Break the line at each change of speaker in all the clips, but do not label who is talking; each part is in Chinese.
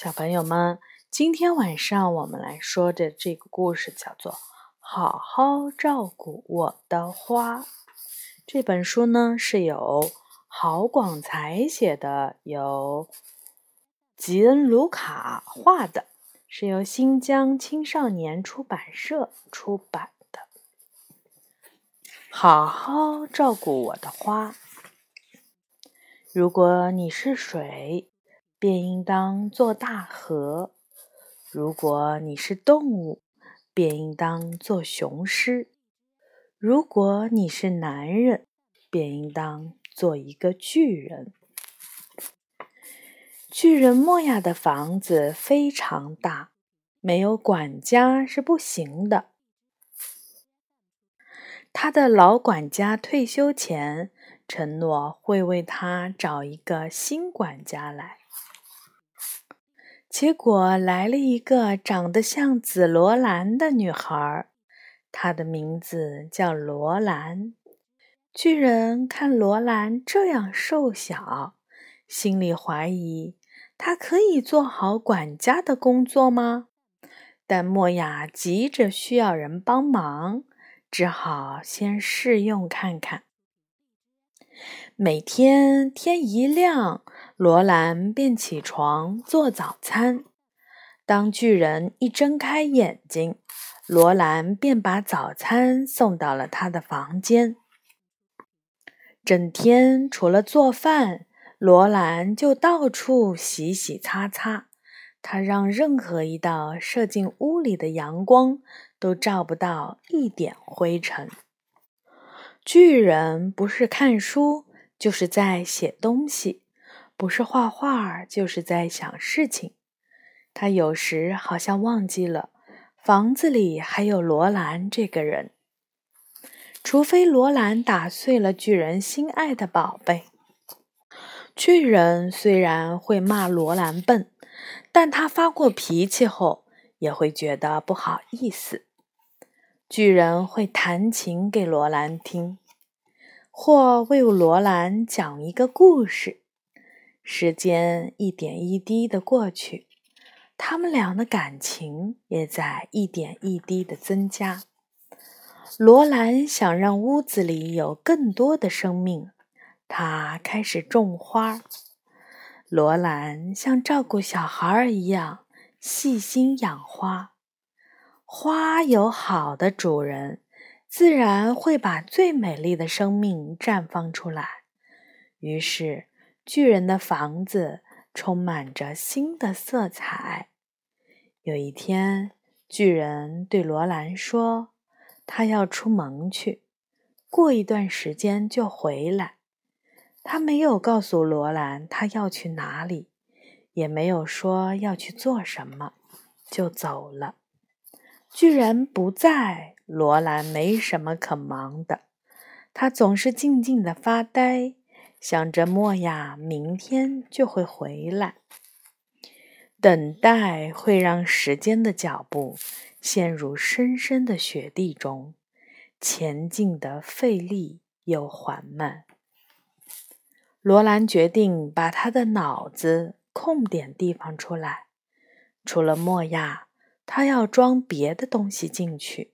小朋友们，今天晚上我们来说的这个故事叫做《好好照顾我的花》。这本书呢是由郝广才写的，由吉恩·卢卡画的，是由新疆青少年出版社出版的。好好照顾我的花。如果你是水。便应当做大河。如果你是动物，便应当做雄狮；如果你是男人，便应当做一个巨人。巨人莫亚的房子非常大，没有管家是不行的。他的老管家退休前承诺会为他找一个新管家来。结果来了一个长得像紫罗兰的女孩，她的名字叫罗兰。巨人看罗兰这样瘦小，心里怀疑她可以做好管家的工作吗？但莫雅急着需要人帮忙，只好先试用看看。每天天一亮。罗兰便起床做早餐。当巨人一睁开眼睛，罗兰便把早餐送到了他的房间。整天除了做饭，罗兰就到处洗洗擦擦。他让任何一道射进屋里的阳光都照不到一点灰尘。巨人不是看书，就是在写东西。不是画画，就是在想事情。他有时好像忘记了房子里还有罗兰这个人。除非罗兰打碎了巨人心爱的宝贝。巨人虽然会骂罗兰笨，但他发过脾气后也会觉得不好意思。巨人会弹琴给罗兰听，或为罗兰讲一个故事。时间一点一滴的过去，他们俩的感情也在一点一滴的增加。罗兰想让屋子里有更多的生命，他开始种花。罗兰像照顾小孩儿一样细心养花。花有好的主人，自然会把最美丽的生命绽放出来。于是。巨人的房子充满着新的色彩。有一天，巨人对罗兰说：“他要出门去，过一段时间就回来。”他没有告诉罗兰他要去哪里，也没有说要去做什么，就走了。巨人不在，罗兰没什么可忙的，他总是静静的发呆。想着莫亚明天就会回来，等待会让时间的脚步陷入深深的雪地中，前进的费力又缓慢。罗兰决定把他的脑子空点地方出来，除了莫亚，他要装别的东西进去。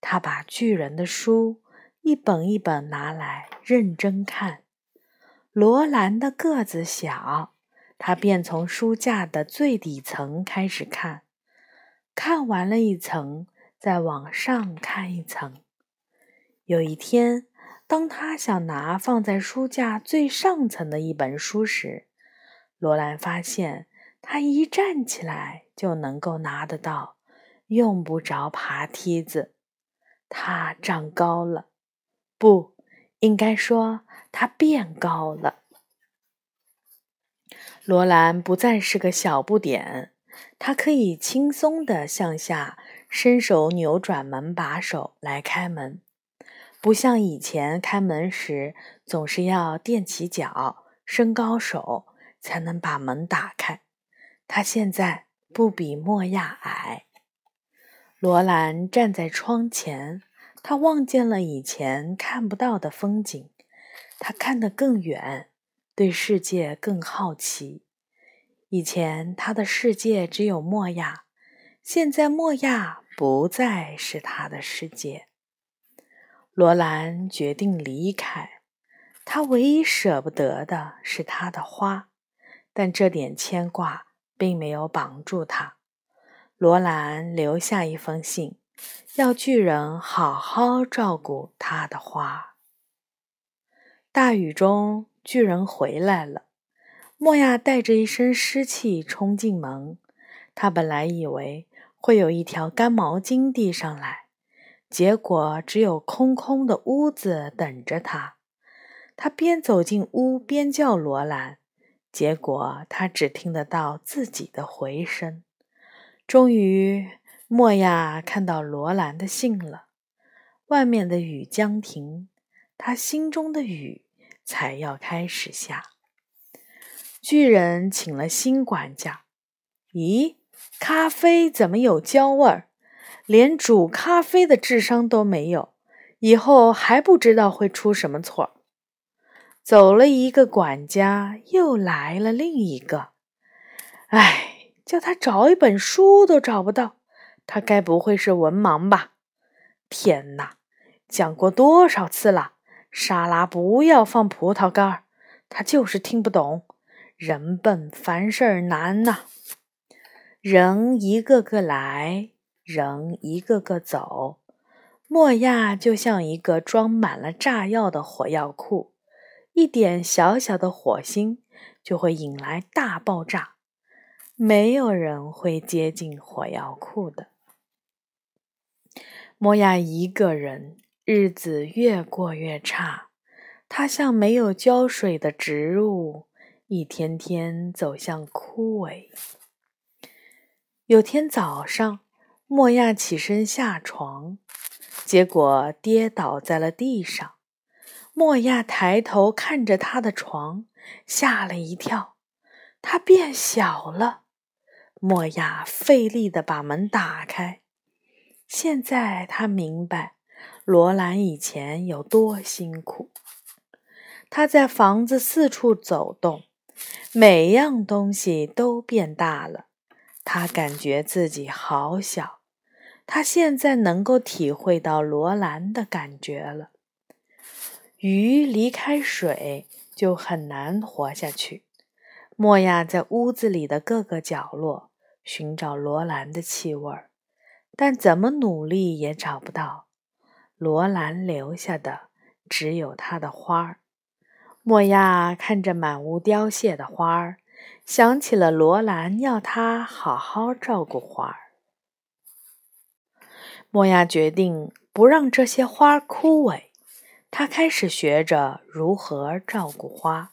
他把巨人的书一本一本拿来认真看。罗兰的个子小，他便从书架的最底层开始看，看完了一层，再往上看一层。有一天，当他想拿放在书架最上层的一本书时，罗兰发现他一站起来就能够拿得到，用不着爬梯子。他长高了，不应该说。它变高了。罗兰不再是个小不点，他可以轻松地向下伸手扭转门把手来开门，不像以前开门时总是要垫起脚、伸高手才能把门打开。他现在不比莫亚矮。罗兰站在窗前，他望见了以前看不到的风景。他看得更远，对世界更好奇。以前他的世界只有莫亚，现在莫亚不再是他的世界。罗兰决定离开，他唯一舍不得的是他的花，但这点牵挂并没有绑住他。罗兰留下一封信，要巨人好好照顾他的花。大雨中，巨人回来了。莫亚带着一身湿气冲进门，他本来以为会有一条干毛巾递上来。结果只有空空的屋子等着他。他边走进屋边叫罗兰，结果他只听得到自己的回声。终于，莫亚看到罗兰的信了。外面的雨将停，他心中的雨才要开始下。巨人请了新管家。咦，咖啡怎么有焦味儿？连煮咖啡的智商都没有，以后还不知道会出什么错。走了一个管家，又来了另一个。哎，叫他找一本书都找不到，他该不会是文盲吧？天哪，讲过多少次了，沙拉不要放葡萄干儿，他就是听不懂。人笨，凡事难呐。人一个个来。人一个个走，莫亚就像一个装满了炸药的火药库，一点小小的火星就会引来大爆炸。没有人会接近火药库的。莫亚一个人，日子越过越差，他像没有浇水的植物，一天天走向枯萎。有天早上。莫亚起身下床，结果跌倒在了地上。莫亚抬头看着他的床，吓了一跳，它变小了。莫亚费力地把门打开。现在他明白罗兰以前有多辛苦。他在房子四处走动，每样东西都变大了。他感觉自己好小，他现在能够体会到罗兰的感觉了。鱼离开水就很难活下去。莫亚在屋子里的各个角落寻找罗兰的气味儿，但怎么努力也找不到。罗兰留下的只有他的花儿。莫亚看着满屋凋谢的花儿。想起了罗兰要他好好照顾花儿，莫亚决定不让这些花枯萎。他开始学着如何照顾花，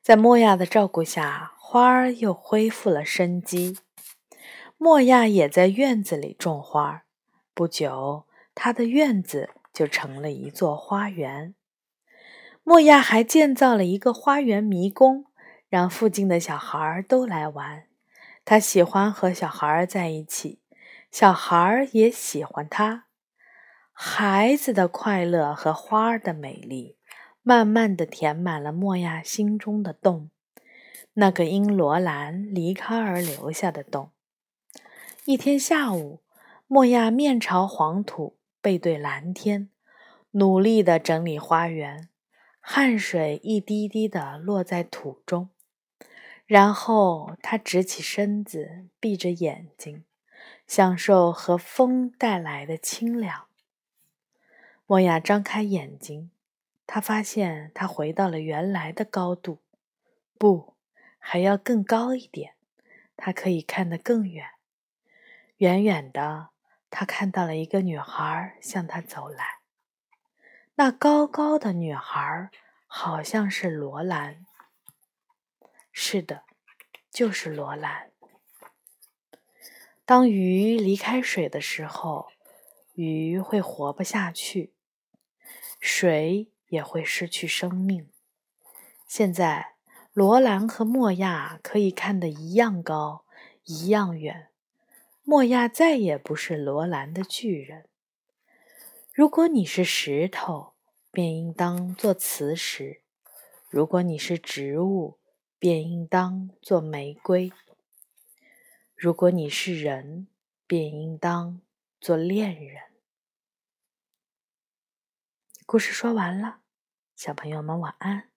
在莫亚的照顾下，花儿又恢复了生机。莫亚也在院子里种花，不久，他的院子就成了一座花园。莫亚还建造了一个花园迷宫。让附近的小孩都来玩，他喜欢和小孩在一起，小孩也喜欢他。孩子的快乐和花儿的美丽，慢慢的填满了莫亚心中的洞，那个因罗兰离开而留下的洞。一天下午，莫亚面朝黄土，背对蓝天，努力的整理花园，汗水一滴滴的落在土中。然后他直起身子，闭着眼睛，享受和风带来的清凉。莫亚张开眼睛，他发现他回到了原来的高度，不，还要更高一点。他可以看得更远。远远的，他看到了一个女孩向他走来。那高高的女孩好像是罗兰。是的，就是罗兰。当鱼离开水的时候，鱼会活不下去，水也会失去生命。现在，罗兰和莫亚可以看得一样高，一样远。莫亚再也不是罗兰的巨人。如果你是石头，便应当做磁石；如果你是植物，便应当做玫瑰；如果你是人，便应当做恋人。故事说完了，小朋友们晚安。